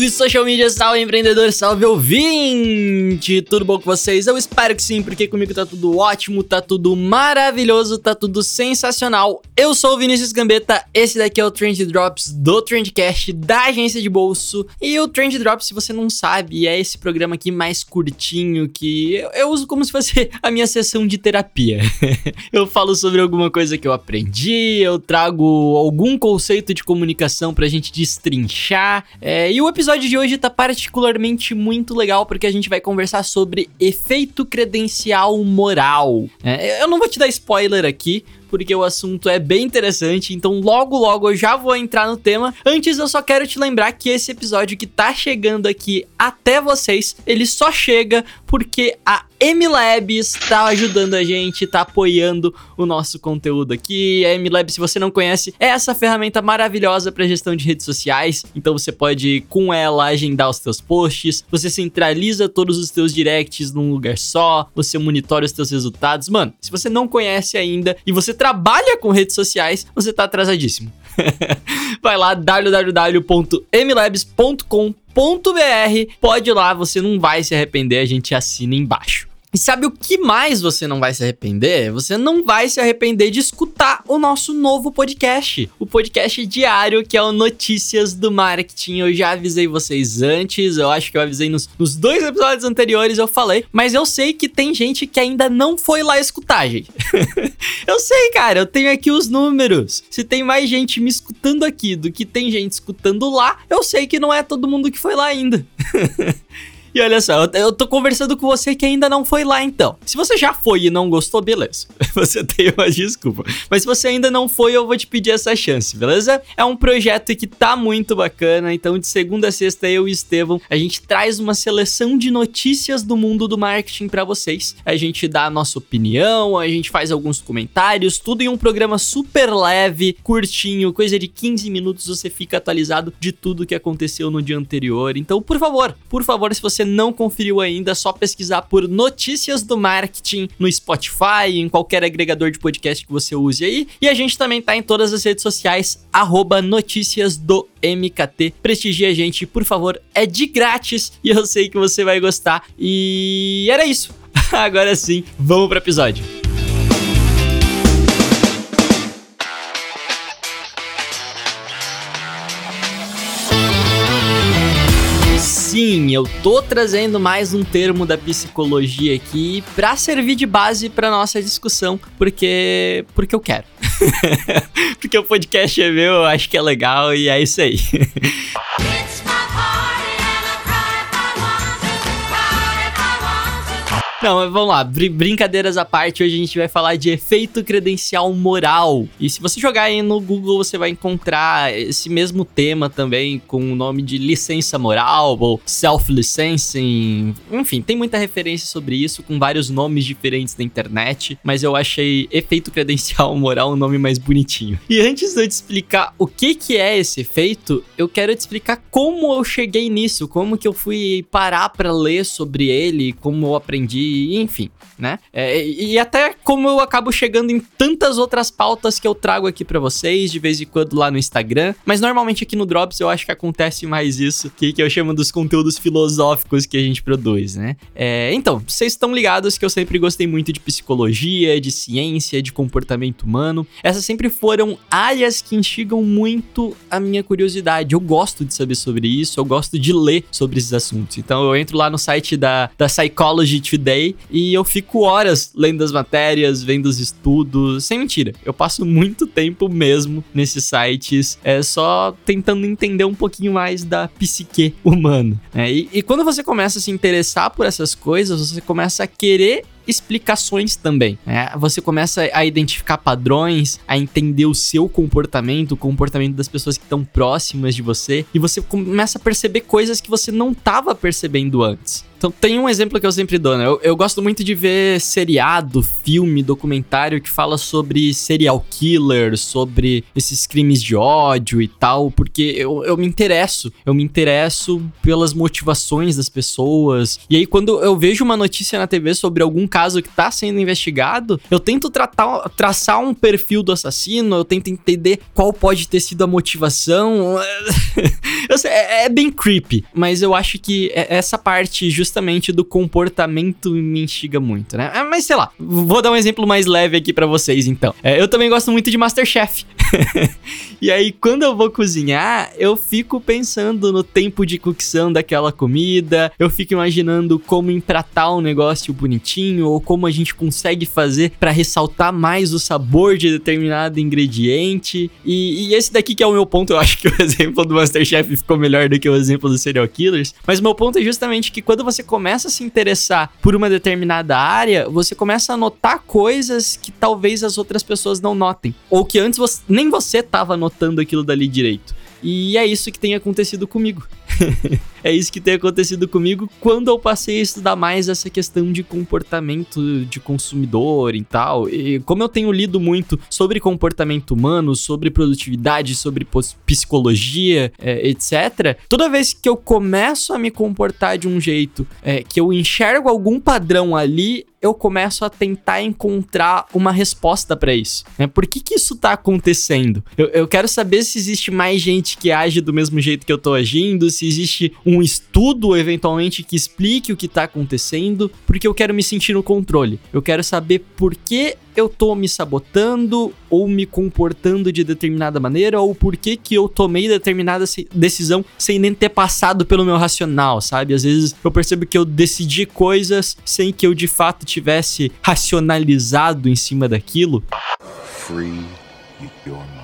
Salve social media, salve empreendedor, salve ouvinte! Tudo bom com vocês? Eu espero que sim, porque comigo tá tudo ótimo, tá tudo maravilhoso, tá tudo sensacional. Eu sou o Vinícius Gambetta, esse daqui é o Trend Drops do Trendcast da agência de bolso. E o Trend Drops, se você não sabe, é esse programa aqui mais curtinho que eu, eu uso como se fosse a minha sessão de terapia. eu falo sobre alguma coisa que eu aprendi, eu trago algum conceito de comunicação pra gente destrinchar é, e o episódio de hoje tá particularmente muito legal porque a gente vai conversar sobre efeito credencial moral. É, eu não vou te dar spoiler aqui, porque o assunto é bem interessante, então logo logo eu já vou entrar no tema. Antes eu só quero te lembrar que esse episódio que tá chegando aqui até vocês, ele só chega porque a MLabs está ajudando a gente, está apoiando o nosso conteúdo aqui. A MLabs, se você não conhece, é essa ferramenta maravilhosa para gestão de redes sociais. Então você pode com ela agendar os teus posts, você centraliza todos os teus directs num lugar só, você monitora os teus resultados. Mano, se você não conhece ainda e você trabalha com redes sociais, você tá atrasadíssimo. Vai lá www.mlabs.com.br, pode ir lá, você não vai se arrepender, a gente assina embaixo. E sabe o que mais você não vai se arrepender? Você não vai se arrepender de escutar o nosso novo podcast, o podcast diário que é o Notícias do Marketing. Eu já avisei vocês antes, eu acho que eu avisei nos, nos dois episódios anteriores, eu falei, mas eu sei que tem gente que ainda não foi lá escutar, gente. eu sei, cara, eu tenho aqui os números. Se tem mais gente me escutando aqui do que tem gente escutando lá, eu sei que não é todo mundo que foi lá ainda. E olha só, eu tô conversando com você que ainda não foi lá então. Se você já foi e não gostou, beleza. Você tem uma desculpa. Mas se você ainda não foi, eu vou te pedir essa chance, beleza? É um projeto que tá muito bacana. Então, de segunda a sexta, eu e Estevão, a gente traz uma seleção de notícias do mundo do marketing para vocês. A gente dá a nossa opinião, a gente faz alguns comentários, tudo em um programa super leve, curtinho, coisa de 15 minutos. Você fica atualizado de tudo que aconteceu no dia anterior. Então, por favor, por favor, se você você não conferiu ainda, é só pesquisar por Notícias do Marketing no Spotify, em qualquer agregador de podcast que você use aí. E a gente também tá em todas as redes sociais, arroba Notícias do MKT. Prestigie a gente, por favor, é de grátis e eu sei que você vai gostar. E era isso. Agora sim, vamos pro episódio. Sim, eu tô trazendo mais um termo da psicologia aqui para servir de base para nossa discussão, porque porque eu quero. porque o podcast é meu, eu acho que é legal e é isso aí. Não, mas vamos lá, br brincadeiras à parte, hoje a gente vai falar de efeito credencial moral. E se você jogar aí no Google, você vai encontrar esse mesmo tema também com o nome de licença moral ou self-licensing. Enfim, tem muita referência sobre isso com vários nomes diferentes na internet, mas eu achei efeito credencial moral um nome mais bonitinho. E antes de eu te explicar o que que é esse efeito, eu quero te explicar como eu cheguei nisso, como que eu fui parar para ler sobre ele, como eu aprendi enfim, né? É, e até como eu acabo chegando em tantas outras pautas que eu trago aqui para vocês, de vez em quando lá no Instagram, mas normalmente aqui no Drops eu acho que acontece mais isso, que, que eu chamo dos conteúdos filosóficos que a gente produz, né? É, então, vocês estão ligados que eu sempre gostei muito de psicologia, de ciência, de comportamento humano. Essas sempre foram áreas que instigam muito a minha curiosidade. Eu gosto de saber sobre isso, eu gosto de ler sobre esses assuntos. Então eu entro lá no site da, da Psychology Today e eu fico horas lendo as matérias, vendo os estudos. Sem mentira, eu passo muito tempo mesmo nesses sites, é só tentando entender um pouquinho mais da psique humana. Né? E, e quando você começa a se interessar por essas coisas, você começa a querer explicações também. Né? Você começa a identificar padrões, a entender o seu comportamento, o comportamento das pessoas que estão próximas de você, e você começa a perceber coisas que você não estava percebendo antes. Então tem um exemplo que eu sempre dou, né? Eu, eu, gosto muito de ver seriado, filme, documentário que fala sobre serial killer, sobre esses crimes de ódio e tal, porque eu, eu me interesso. Eu me interesso pelas motivações das pessoas. E aí, quando eu vejo uma notícia na TV sobre algum caso que tá sendo investigado, eu tento tratar, traçar um perfil do assassino, eu tento entender qual pode ter sido a motivação. sei, é, é, bem creepy, mas eu acho que é, essa parte justamente do comportamento me instiga muito, né? É, mas sei lá, vou dar um exemplo mais leve aqui para vocês então. É, eu também gosto muito de Masterchef. e aí, quando eu vou cozinhar, eu fico pensando no tempo de cocção daquela comida, eu fico imaginando como empratar um negócio bonitinho, ou como a gente consegue fazer para ressaltar mais o sabor de determinado ingrediente. E, e, esse daqui que é o meu ponto, eu acho que o exemplo do Masterchef ficou melhor do que o exemplo dos serial killers. Mas meu ponto é justamente que quando você começa a se interessar por uma determinada área, você começa a notar coisas que talvez as outras pessoas não notem. Ou que antes você, nem você tava notando aquilo dali direito. E é isso que tem acontecido comigo. é isso que tem acontecido comigo quando eu passei a estudar mais essa questão de comportamento de consumidor e tal. E como eu tenho lido muito sobre comportamento humano, sobre produtividade, sobre psicologia, é, etc., toda vez que eu começo a me comportar de um jeito é, que eu enxergo algum padrão ali, eu começo a tentar encontrar uma resposta para isso. Né? Por que, que isso tá acontecendo? Eu, eu, quero saber se existe mais gente que age do mesmo jeito que eu tô agindo, se existe estudo eventualmente que explique o que tá acontecendo, porque eu quero me sentir no controle. Eu quero saber por que eu tô me sabotando ou me comportando de determinada maneira ou por que que eu tomei determinada decisão sem nem ter passado pelo meu racional, sabe? Às vezes eu percebo que eu decidi coisas sem que eu de fato tivesse racionalizado em cima daquilo. Free your mind.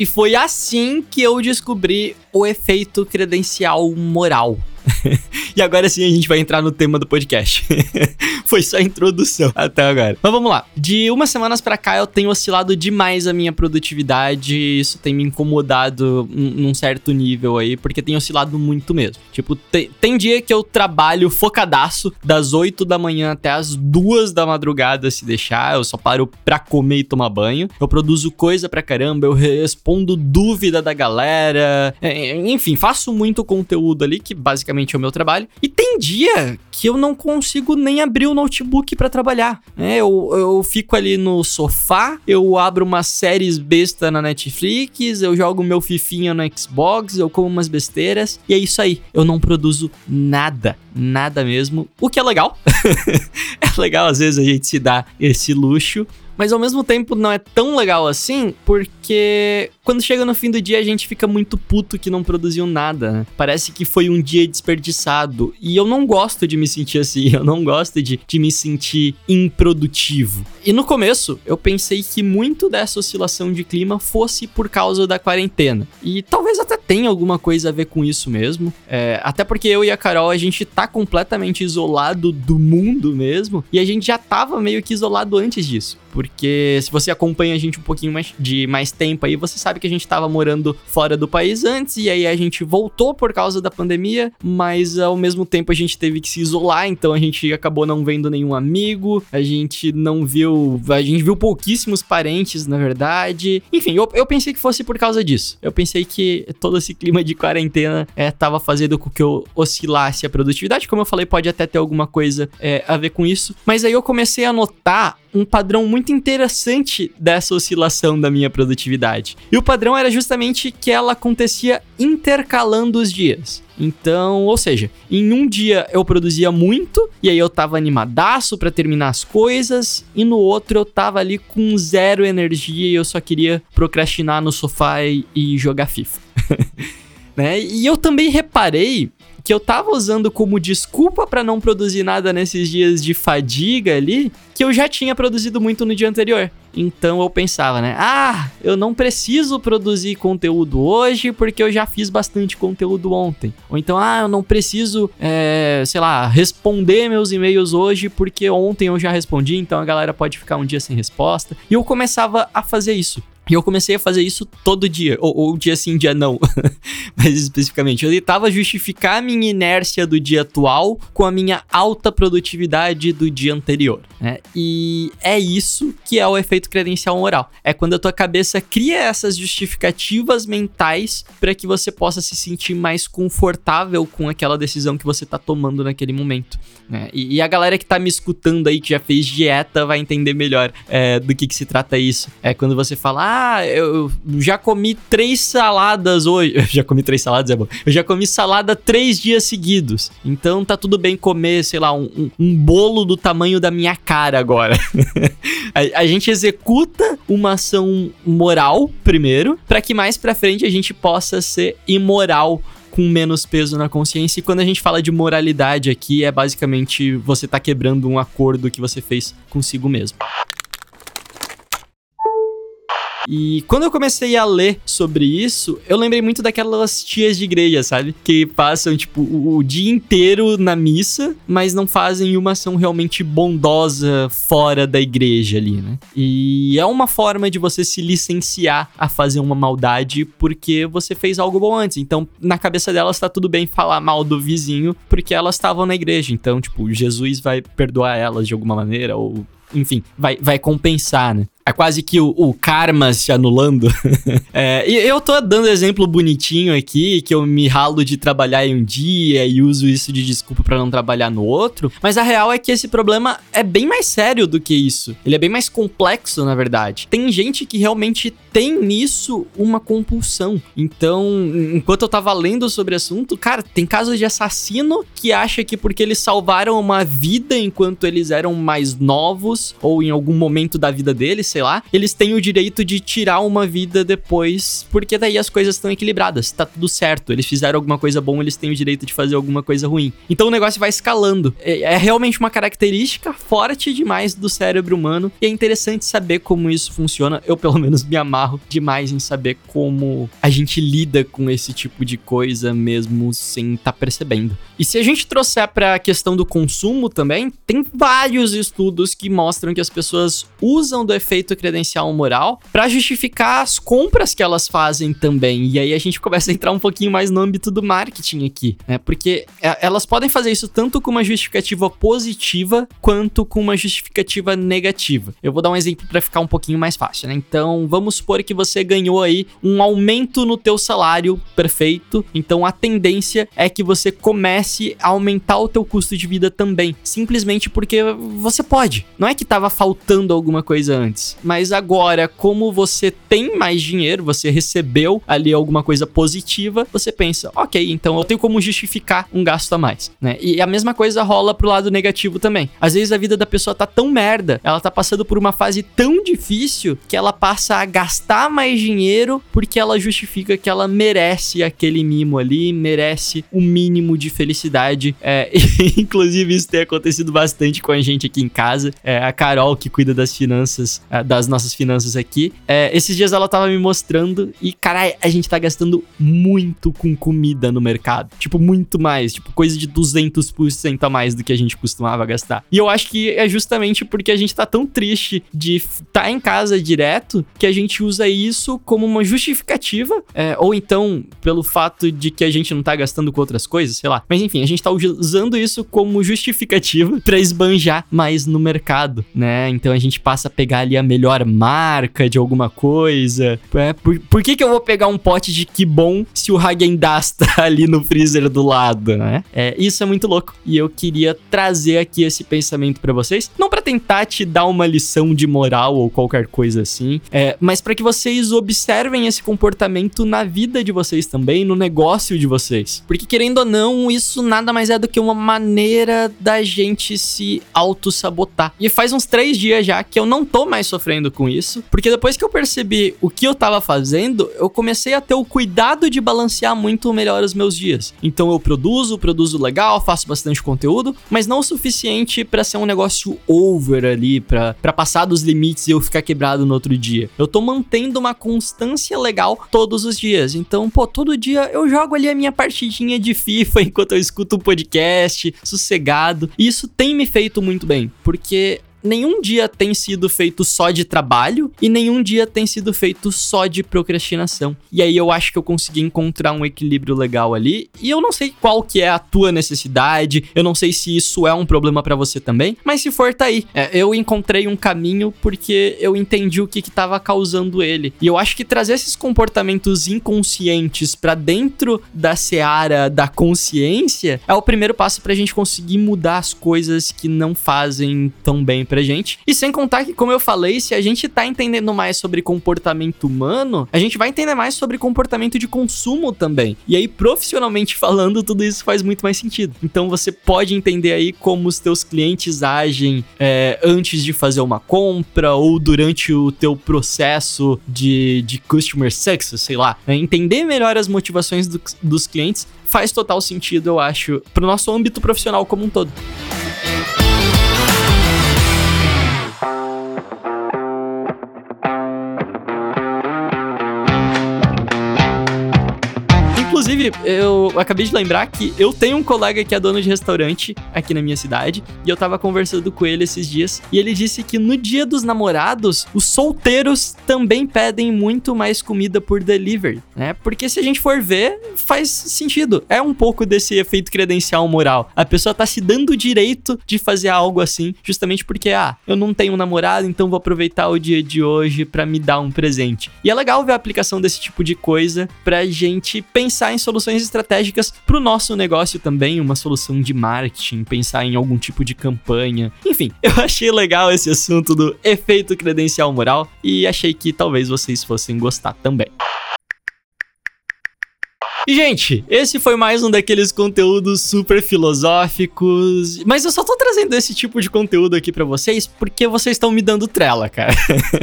E foi assim que eu descobri o efeito credencial moral. e agora sim a gente vai entrar no tema do podcast. Foi só a introdução até agora. Mas vamos lá. De umas semanas para cá eu tenho oscilado demais a minha produtividade. Isso tem me incomodado num certo nível aí, porque tem oscilado muito mesmo. Tipo, tem, tem dia que eu trabalho focadaço das 8 da manhã até as 2 da madrugada, se deixar. Eu só paro pra comer e tomar banho. Eu produzo coisa pra caramba, eu respondo dúvida da galera. É, enfim, faço muito conteúdo ali, que basicamente é o meu trabalho. E tem dia que eu não consigo nem abrir o notebook para trabalhar. É, eu, eu fico ali no sofá, eu abro umas séries besta na Netflix, eu jogo meu fifinha no Xbox, eu como umas besteiras e é isso aí. Eu não produzo nada, nada mesmo. O que é legal. é legal às vezes a gente se dá esse luxo, mas ao mesmo tempo não é tão legal assim, porque quando chega no fim do dia a gente fica muito puto que não produziu nada. Né? Parece que foi um dia desperdiçado. E eu não gosto de me sentir assim, eu não gosto de, de me sentir improdutivo. E no começo eu pensei que muito dessa oscilação de clima fosse por causa da quarentena. E talvez até tenha alguma coisa a ver com isso mesmo. É, até porque eu e a Carol a gente tá completamente isolado do mundo mesmo. E a gente já tava meio que isolado antes disso. Porque se você acompanha a gente um pouquinho mais de mais tempo aí, você sabe que a gente estava morando fora do país antes e aí a gente voltou por causa da pandemia, mas ao mesmo tempo a gente teve que se isolar, então a gente acabou não vendo nenhum amigo, a gente não viu, a gente viu pouquíssimos parentes, na verdade. Enfim, eu, eu pensei que fosse por causa disso. Eu pensei que todo esse clima de quarentena é, tava fazendo com que eu oscilasse a produtividade, como eu falei, pode até ter alguma coisa é, a ver com isso, mas aí eu comecei a notar um padrão muito interessante dessa oscilação da minha produtividade. E o padrão era justamente que ela acontecia intercalando os dias. Então, ou seja, em um dia eu produzia muito e aí eu tava animadaço para terminar as coisas, e no outro eu tava ali com zero energia e eu só queria procrastinar no sofá e, e jogar FIFA. né? E eu também reparei que eu tava usando como desculpa para não produzir nada nesses dias de fadiga ali, que eu já tinha produzido muito no dia anterior. Então eu pensava, né? Ah, eu não preciso produzir conteúdo hoje porque eu já fiz bastante conteúdo ontem. Ou então, ah, eu não preciso, é, sei lá, responder meus e-mails hoje porque ontem eu já respondi, então a galera pode ficar um dia sem resposta. E eu começava a fazer isso. E eu comecei a fazer isso todo dia, ou, ou dia sim, dia não, mais especificamente. Eu tentava justificar a minha inércia do dia atual com a minha alta produtividade do dia anterior, né? E é isso que é o efeito credencial moral. É quando a tua cabeça cria essas justificativas mentais para que você possa se sentir mais confortável com aquela decisão que você tá tomando naquele momento, né? E, e a galera que tá me escutando aí, que já fez dieta, vai entender melhor é, do que, que se trata isso. É quando você fala, ah, eu já comi três saladas hoje. Eu já comi três saladas, é bom. Eu já comi salada três dias seguidos. Então tá tudo bem comer, sei lá, um, um, um bolo do tamanho da minha cara agora. a, a, gente executa uma ação moral primeiro, para que mais pra frente a gente possa ser imoral com menos peso na consciência. E quando a gente fala de moralidade aqui, é basicamente você tá quebrando um acordo que você fez consigo mesmo. E quando eu comecei a ler sobre isso, eu lembrei muito daquelas tias de igreja, sabe? Que passam, tipo, o, o dia inteiro na missa, mas não fazem uma ação realmente bondosa fora da igreja ali, né? E é uma forma de você se licenciar a fazer uma maldade porque você fez algo bom antes. Então, na cabeça delas tá tudo bem falar mal do vizinho porque elas estavam na igreja. Então, tipo, Jesus vai perdoar elas de alguma maneira ou enfim, vai, vai compensar, né? É quase que o, o karma se anulando. é, e eu tô dando exemplo bonitinho aqui, que eu me ralo de trabalhar em um dia e uso isso de desculpa para não trabalhar no outro. Mas a real é que esse problema é bem mais sério do que isso. Ele é bem mais complexo, na verdade. Tem gente que realmente tem nisso uma compulsão. Então, enquanto eu tava lendo sobre o assunto, cara, tem casos de assassino que acha que porque eles salvaram uma vida enquanto eles eram mais novos, ou em algum momento da vida deles, sei lá, eles têm o direito de tirar uma vida depois, porque daí as coisas estão equilibradas, tá tudo certo. Eles fizeram alguma coisa bom, eles têm o direito de fazer alguma coisa ruim. Então o negócio vai escalando. É, é realmente uma característica forte demais do cérebro humano e é interessante saber como isso funciona. Eu, pelo menos, me amarro demais em saber como a gente lida com esse tipo de coisa mesmo sem estar tá percebendo. E se a gente trouxer para a questão do consumo também, tem vários estudos que mostram que as pessoas usam do efeito credencial moral para justificar as compras que elas fazem também. E aí a gente começa a entrar um pouquinho mais no âmbito do marketing aqui, né? Porque é, elas podem fazer isso tanto com uma justificativa positiva quanto com uma justificativa negativa. Eu vou dar um exemplo para ficar um pouquinho mais fácil, né? Então, vamos supor que você ganhou aí um aumento no teu salário, perfeito. Então, a tendência é que você comece a aumentar o teu custo de vida também, simplesmente porque você pode. Não é que tava faltando alguma coisa antes mas agora, como você tem mais dinheiro, você recebeu ali alguma coisa positiva, você pensa, ok, então eu tenho como justificar um gasto a mais, né? E a mesma coisa rola pro lado negativo também. Às vezes a vida da pessoa tá tão merda, ela tá passando por uma fase tão difícil que ela passa a gastar mais dinheiro porque ela justifica que ela merece aquele mimo ali, merece o um mínimo de felicidade. É, inclusive, isso tem acontecido bastante com a gente aqui em casa. É, a Carol, que cuida das finanças das nossas finanças aqui. É, esses dias ela tava me mostrando e, cara, a gente tá gastando muito com comida no mercado. Tipo, muito mais. Tipo, coisa de 200% a mais do que a gente costumava gastar. E eu acho que é justamente porque a gente tá tão triste de estar tá em casa direto que a gente usa isso como uma justificativa. É, ou então, pelo fato de que a gente não tá gastando com outras coisas, sei lá. Mas enfim, a gente tá usando isso como justificativa para esbanjar mais no mercado, né? Então a gente passa a pegar ali a melhor marca de alguma coisa. É, por, por que, que eu vou pegar um pote de que bom se o Hagen Dazs tá ali no freezer do lado, né? É, isso é muito louco. E eu queria trazer aqui esse pensamento para vocês, não para tentar te dar uma lição de moral ou qualquer coisa assim, é, mas para que vocês observem esse comportamento na vida de vocês também, no negócio de vocês. Porque querendo ou não, isso nada mais é do que uma maneira da gente se auto-sabotar. E faz uns três dias já que eu não tô mais sofrendo com isso, porque depois que eu percebi o que eu tava fazendo, eu comecei a ter o cuidado de balancear muito melhor os meus dias. Então eu produzo, produzo legal, faço bastante conteúdo, mas não o suficiente para ser um negócio over ali, para passar dos limites e eu ficar quebrado no outro dia. Eu tô mantendo uma constância legal todos os dias. Então, pô, todo dia eu jogo ali a minha partidinha de FIFA enquanto eu escuto um podcast, sossegado. E isso tem me feito muito bem, porque nenhum dia tem sido feito só de trabalho e nenhum dia tem sido feito só de procrastinação. E aí eu acho que eu consegui encontrar um equilíbrio legal ali. E eu não sei qual que é a tua necessidade, eu não sei se isso é um problema para você também, mas se for, tá aí. É, eu encontrei um caminho porque eu entendi o que que causando ele. E eu acho que trazer esses comportamentos inconscientes para dentro da seara da consciência é o primeiro passo pra gente conseguir mudar as coisas que não fazem tão bem pra gente. E sem contar que, como eu falei, se a gente tá entendendo mais sobre comportamento humano, a gente vai entender mais sobre comportamento de consumo também. E aí, profissionalmente falando, tudo isso faz muito mais sentido. Então você pode entender aí como os teus clientes agem é, antes de fazer uma compra ou durante o teu processo de, de customer success, sei lá. É, entender melhor as motivações do, dos clientes faz total sentido, eu acho, pro nosso âmbito profissional como um todo. Inclusive, eu acabei de lembrar que eu tenho um colega que é dono de restaurante aqui na minha cidade e eu tava conversando com ele esses dias e ele disse que no dia dos namorados, os solteiros também pedem muito mais comida por delivery, né? Porque se a gente for ver, faz sentido. É um pouco desse efeito credencial moral. A pessoa tá se dando o direito de fazer algo assim, justamente porque, ah, eu não tenho um namorado, então vou aproveitar o dia de hoje para me dar um presente. E é legal ver a aplicação desse tipo de coisa pra gente pensar em soluções estratégicas para o nosso negócio também, uma solução de marketing, pensar em algum tipo de campanha. Enfim, eu achei legal esse assunto do efeito credencial moral e achei que talvez vocês fossem gostar também. E, gente, esse foi mais um daqueles conteúdos super filosóficos. Mas eu só tô trazendo esse tipo de conteúdo aqui para vocês porque vocês estão me dando trela, cara.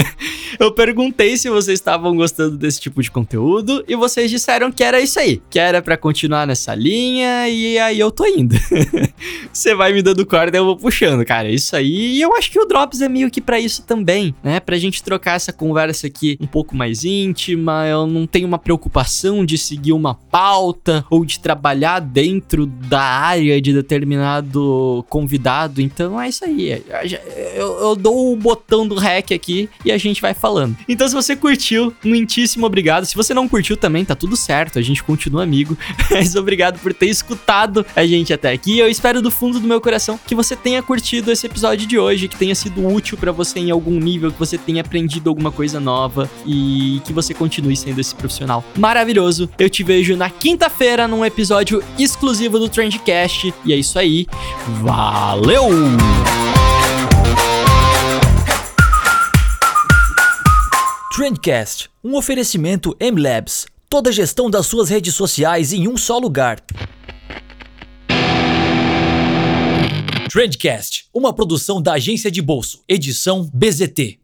eu perguntei se vocês estavam gostando desse tipo de conteúdo e vocês disseram que era isso aí, que era para continuar nessa linha e aí eu tô indo. Você vai me dando corda e eu vou puxando, cara. Isso aí. E eu acho que o Drops é meio que para isso também, né? Pra gente trocar essa conversa aqui um pouco mais íntima. Eu não tenho uma preocupação de seguir uma pauta ou de trabalhar dentro da área de determinado convidado. Então é isso aí. Eu, eu dou o botão do REC aqui e a gente vai falando. Então, se você curtiu, muitíssimo obrigado. Se você não curtiu também, tá tudo certo. A gente continua amigo. Mas obrigado por ter escutado a gente até aqui. Eu espero do fundo do meu coração que você tenha curtido esse episódio de hoje, que tenha sido útil para você em algum nível, que você tenha aprendido alguma coisa nova e que você continue sendo esse profissional maravilhoso. Eu te vejo na quinta-feira num episódio exclusivo do Trendcast. E é isso aí. Valeu! Trendcast, um oferecimento M-Labs. Toda a gestão das suas redes sociais em um só lugar. Trendcast, uma produção da agência de bolso, edição BZT.